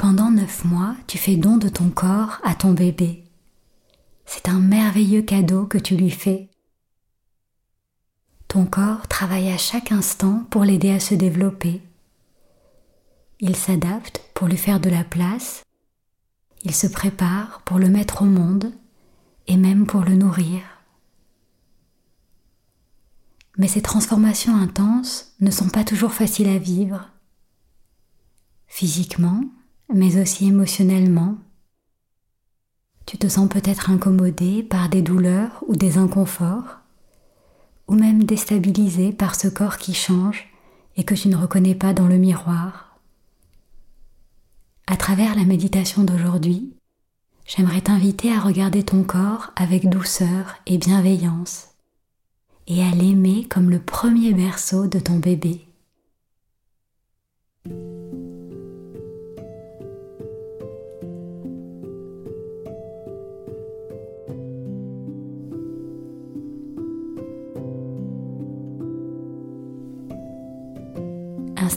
Pendant neuf mois, tu fais don de ton corps à ton bébé. C'est un merveilleux cadeau que tu lui fais. Ton corps travaille à chaque instant pour l'aider à se développer. Il s'adapte pour lui faire de la place. Il se prépare pour le mettre au monde et même pour le nourrir. Mais ces transformations intenses ne sont pas toujours faciles à vivre. Physiquement, mais aussi émotionnellement. Tu te sens peut-être incommodé par des douleurs ou des inconforts, ou même déstabilisé par ce corps qui change et que tu ne reconnais pas dans le miroir. À travers la méditation d'aujourd'hui, j'aimerais t'inviter à regarder ton corps avec douceur et bienveillance et à l'aimer comme le premier berceau de ton bébé.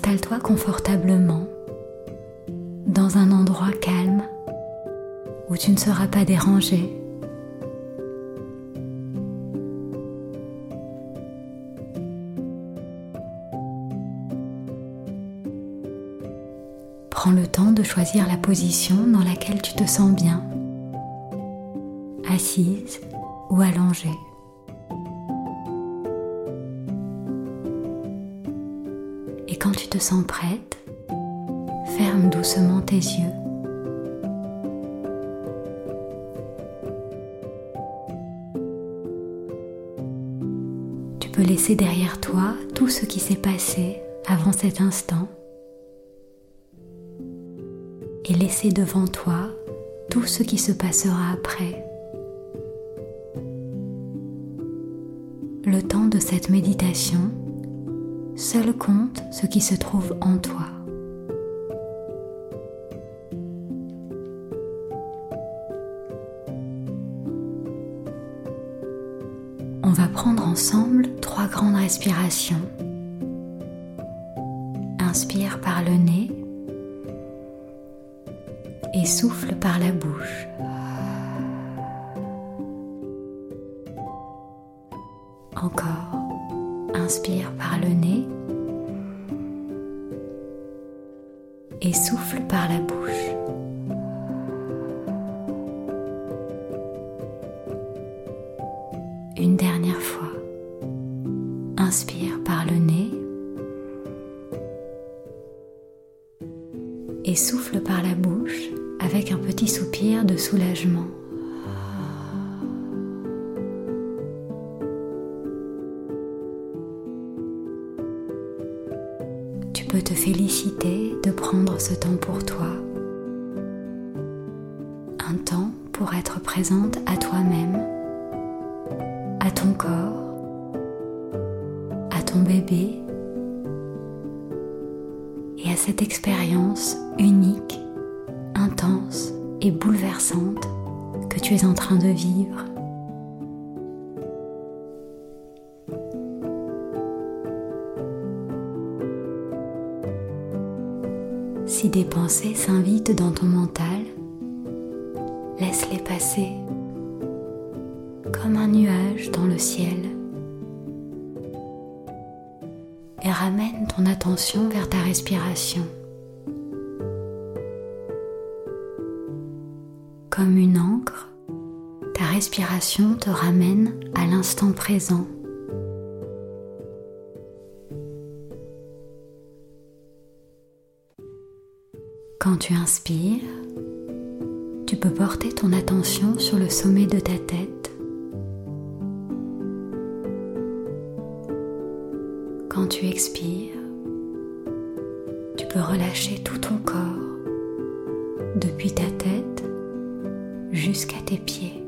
Installe-toi confortablement dans un endroit calme où tu ne seras pas dérangé Prends le temps de choisir la position dans laquelle tu te sens bien, assise ou allongée. Te prête, ferme doucement tes yeux. Tu peux laisser derrière toi tout ce qui s'est passé avant cet instant et laisser devant toi tout ce qui se passera après. Le temps de cette méditation, seul compte ce qui se trouve en toi. On va prendre ensemble trois grandes respirations. Inspire par le nez et souffle par la bouche. Peux te féliciter de prendre ce temps pour toi. Un temps pour être présente à toi-même, à ton corps, à ton bébé et à cette expérience unique, intense et bouleversante que tu es en train de vivre. Des pensées s'invitent dans ton mental, laisse-les passer comme un nuage dans le ciel et ramène ton attention vers ta respiration. Comme une encre, ta respiration te ramène à l'instant présent. Quand tu inspires, tu peux porter ton attention sur le sommet de ta tête. Quand tu expires, tu peux relâcher tout ton corps, depuis ta tête jusqu'à tes pieds.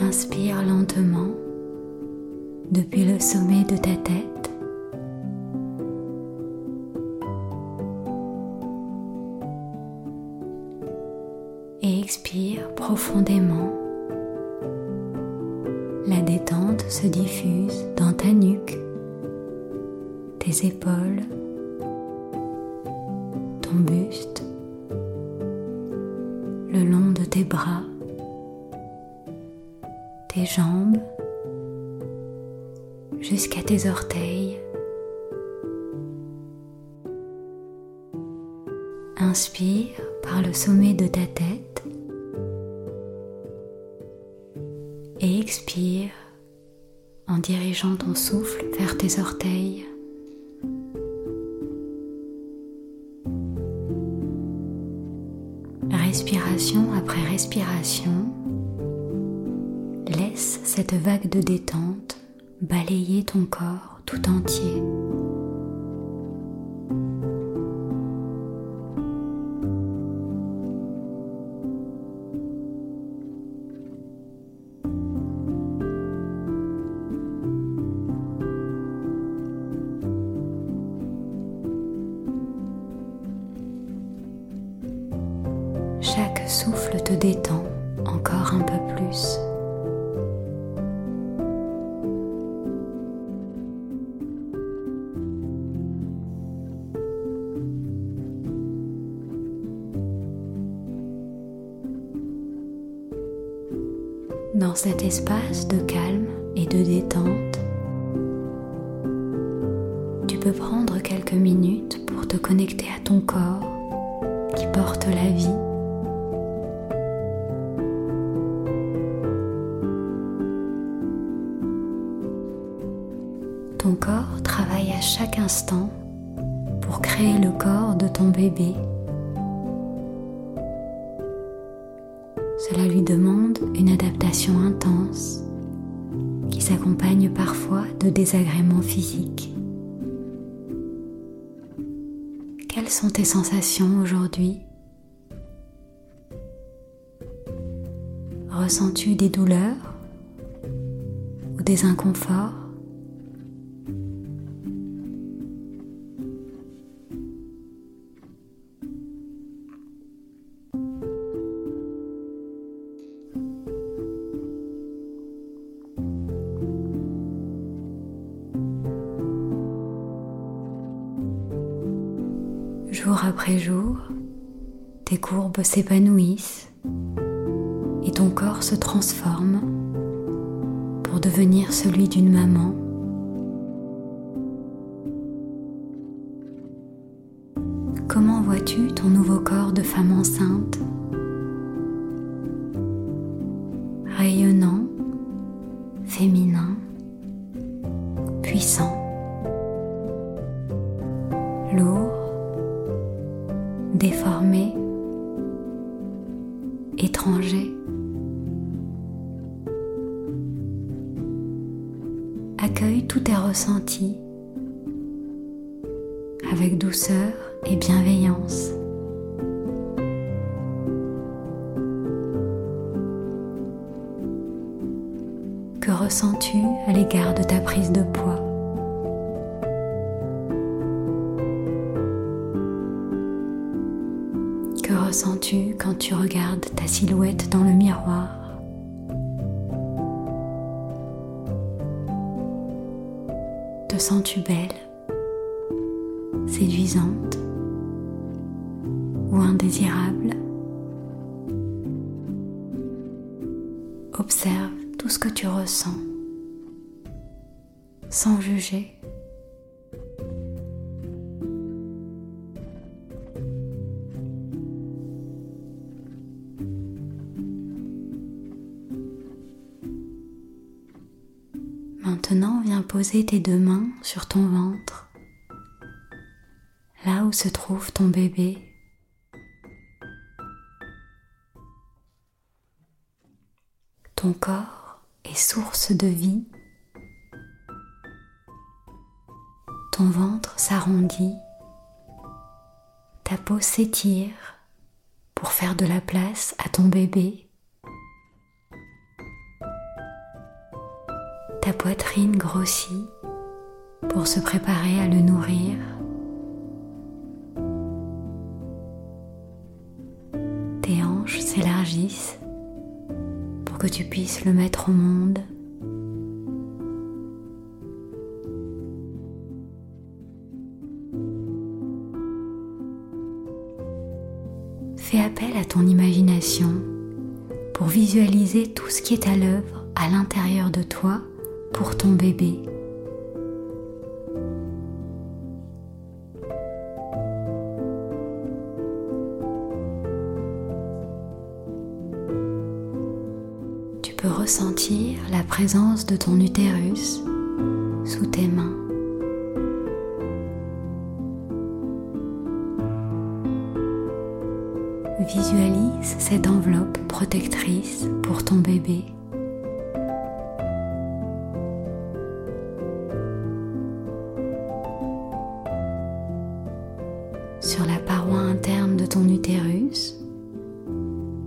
Inspire lentement depuis le sommet de ta tête. Par le sommet de ta tête et expire en dirigeant ton souffle vers tes orteils. Respiration après respiration, laisse cette vague de détente balayer ton corps tout entier. Souffle te détend encore un peu plus. Dans cet espace de calme et de détente, tu peux prendre quelques minutes pour te connecter à ton corps qui porte la vie. Pour créer le corps de ton bébé. Cela lui demande une adaptation intense qui s'accompagne parfois de désagréments physiques. Quelles sont tes sensations aujourd'hui? Ressens-tu des douleurs ou des inconforts? S'épanouissent et ton corps se transforme pour devenir celui d'une maman. Comment vois-tu ton nouveau corps de femme enceinte? Que ressens-tu à l'égard de ta prise de poids Que ressens-tu quand tu regardes ta silhouette dans le miroir Te sens-tu belle, séduisante ou indésirable? Observe ce que tu ressens sans juger. Maintenant, viens poser tes deux mains sur ton ventre, là où se trouve ton bébé. Ton corps est source de vie. Ton ventre s'arrondit. Ta peau s'étire pour faire de la place à ton bébé. Ta poitrine grossit pour se préparer à le nourrir. Tes hanches s'élargissent que tu puisses le mettre au monde. Fais appel à ton imagination pour visualiser tout ce qui est à l'œuvre à l'intérieur de toi pour ton bébé. Ressentir la présence de ton utérus sous tes mains. Visualise cette enveloppe protectrice pour ton bébé. Sur la paroi interne de ton utérus,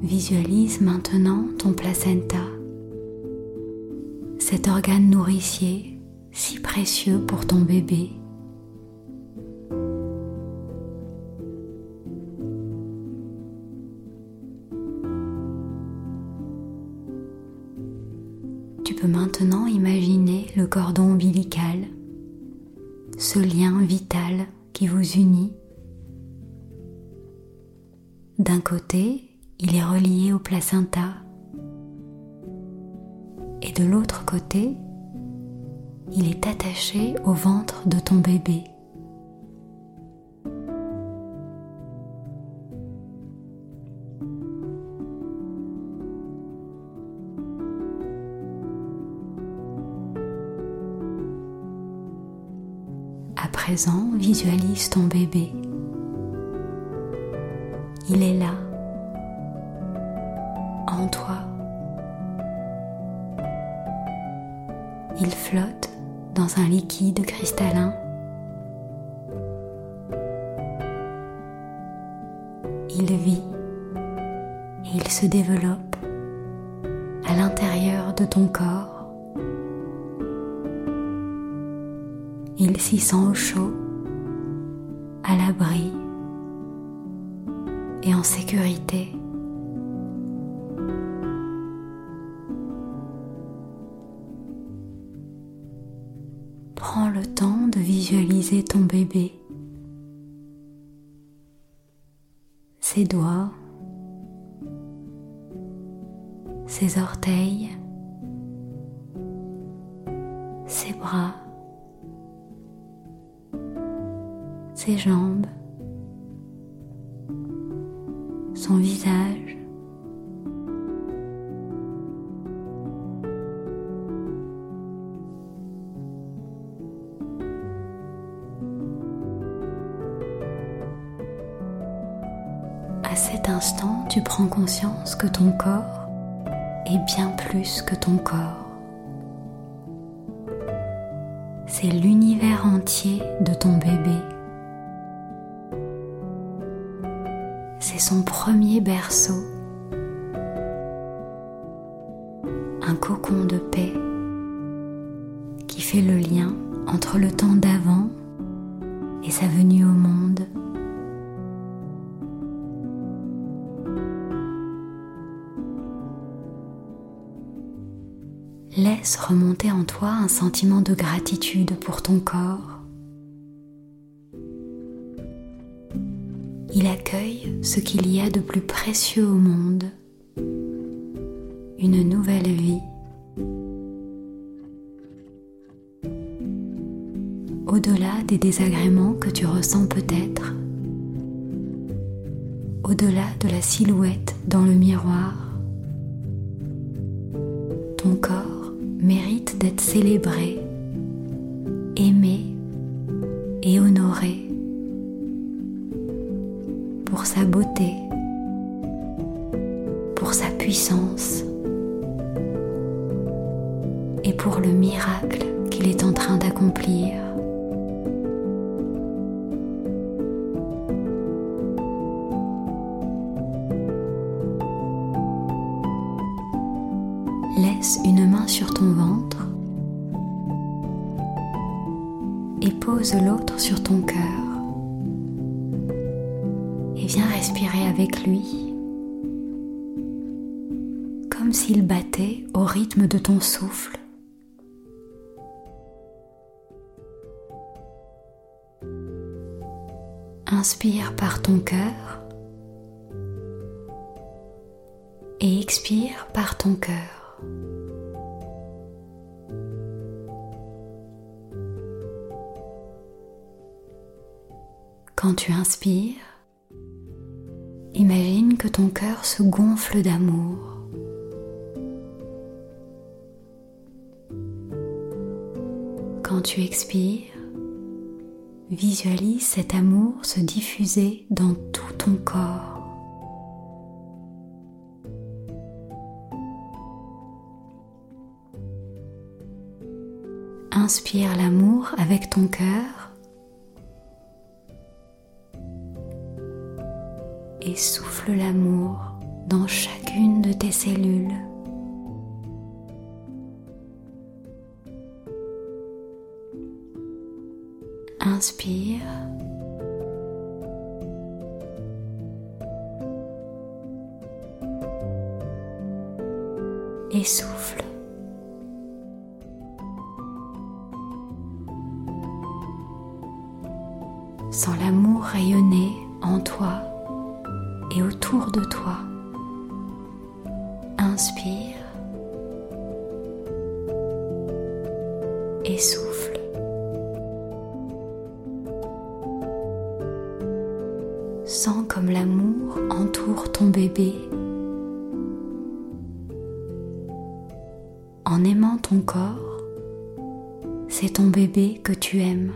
visualise maintenant ton placenta, cet organe nourricier si précieux pour ton bébé. Au ventre de ton bébé. À présent, visualise ton bébé. Il est là, en toi. Il flotte dans un liquide cristallin. Il vit et il se développe à l'intérieur de ton corps. Il s'y sent au chaud, à l'abri et en sécurité. Ton bébé, À cet instant, tu prends conscience que ton corps est bien plus que ton corps. C'est l'univers entier de ton bébé. C'est son premier berceau, un cocon de paix fais le lien entre le temps d'avant et sa venue au monde. Laisse remonter en toi un sentiment de gratitude pour ton corps. Il accueille ce qu'il y a de plus précieux au monde, une nouvelle vie. Au-delà des désagréments que tu ressens peut-être, au-delà de la silhouette dans le miroir, ton corps célébré, aimé et honoré pour sa beauté, pour sa puissance et pour le miracle qu'il est en train d'accomplir. Laisse une main sur ton ventre et pose l'autre sur ton cœur et viens respirer avec lui, comme s'il battait au rythme de ton souffle. Inspire par ton cœur et expire par ton cœur. Quand tu inspires, Imagine que ton cœur se gonfle d'amour. Quand tu expires, visualise cet amour se diffuser dans tout ton corps. Inspire l'amour avec ton cœur et souffle l'amour dans chacune de tes cellules. Inspire. Et souffle. Sans l'amour rayonner en toi et autour de toi. Inspire et souffle. Sens comme l'amour entoure ton bébé. En aimant ton corps, c'est ton bébé que tu aimes.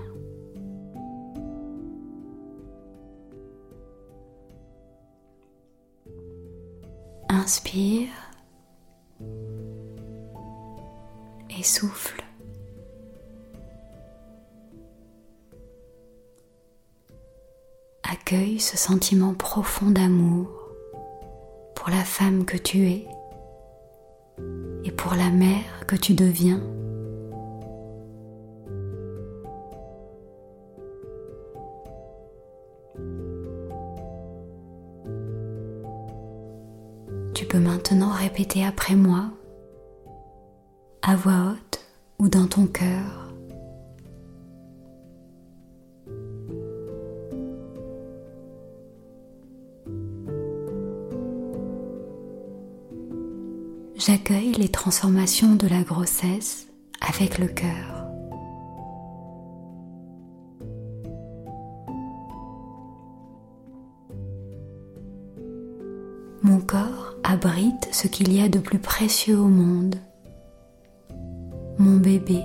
Inspire et souffle. Accueille ce sentiment profond d'amour pour la femme que tu es et pour la mère que tu deviens. Maintenant répéter après moi, à voix haute ou dans ton cœur. J'accueille les transformations de la grossesse avec le cœur. Ce qu'il y a de plus précieux au monde, mon bébé.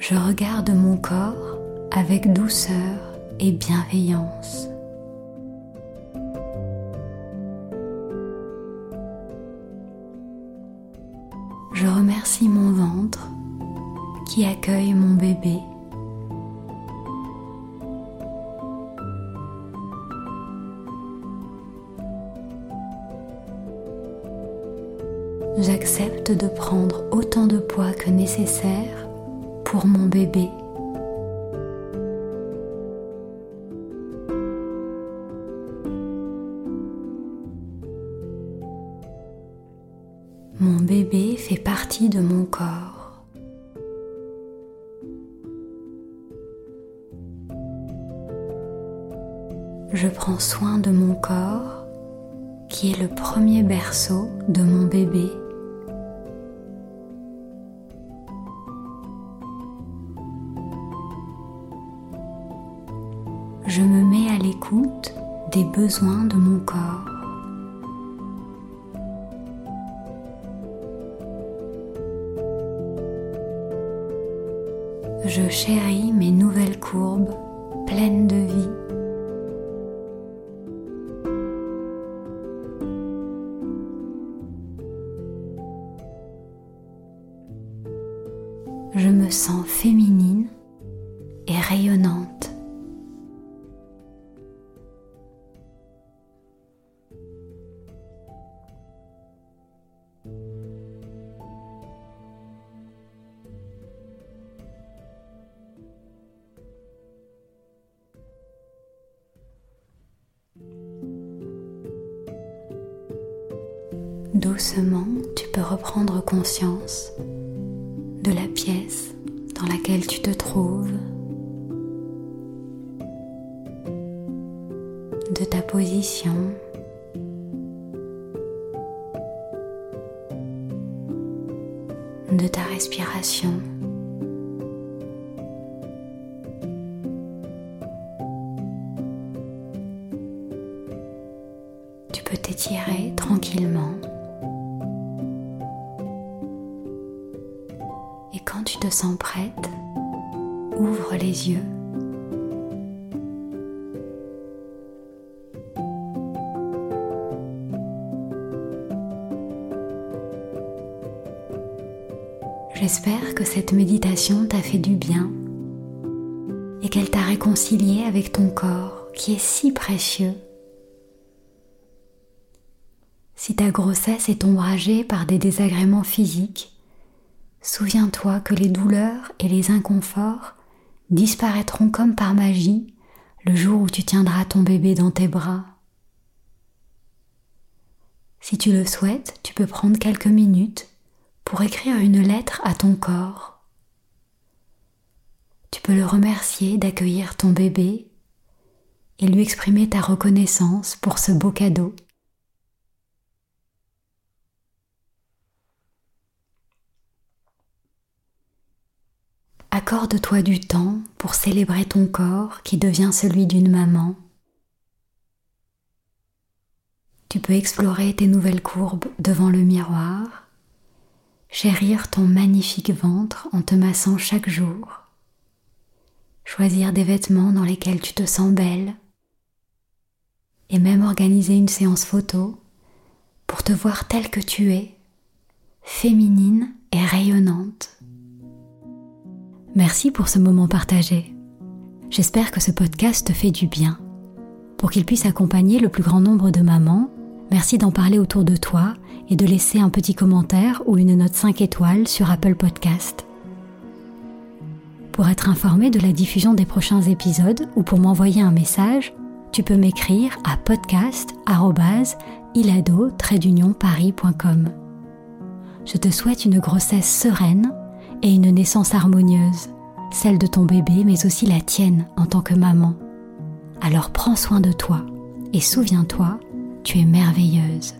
Je regarde mon corps avec douceur et bienveillance. J'accueille mon bébé. J'accepte de prendre autant de poids que nécessaire pour mon bébé. Mon bébé fait partie de mon corps. Prends soin de mon corps qui est le premier berceau de mon bébé. Je me mets à l'écoute des besoins de mon corps. Je chéris mes nouvelles courbes pleines de vie. Doucement, tu peux reprendre conscience de la pièce dans laquelle tu te trouves, de ta position, de ta respiration. J'espère que cette méditation t'a fait du bien et qu'elle t'a réconcilié avec ton corps qui est si précieux. Si ta grossesse est ombragée par des désagréments physiques, souviens-toi que les douleurs et les inconforts disparaîtront comme par magie le jour où tu tiendras ton bébé dans tes bras. Si tu le souhaites, tu peux prendre quelques minutes pour écrire une lettre à ton corps. Tu peux le remercier d'accueillir ton bébé et lui exprimer ta reconnaissance pour ce beau cadeau. Accorde-toi du temps pour célébrer ton corps qui devient celui d'une maman. Tu peux explorer tes nouvelles courbes devant le miroir, chérir ton magnifique ventre en te massant chaque jour, choisir des vêtements dans lesquels tu te sens belle et même organiser une séance photo pour te voir telle que tu es, féminine et rayonnante. Merci pour ce moment partagé. J'espère que ce podcast te fait du bien. Pour qu'il puisse accompagner le plus grand nombre de mamans, merci d'en parler autour de toi et de laisser un petit commentaire ou une note 5 étoiles sur Apple Podcast. Pour être informé de la diffusion des prochains épisodes ou pour m'envoyer un message, tu peux m'écrire à podcast@ilado-paris.com. Je te souhaite une grossesse sereine et une naissance harmonieuse, celle de ton bébé mais aussi la tienne en tant que maman. Alors prends soin de toi et souviens-toi, tu es merveilleuse.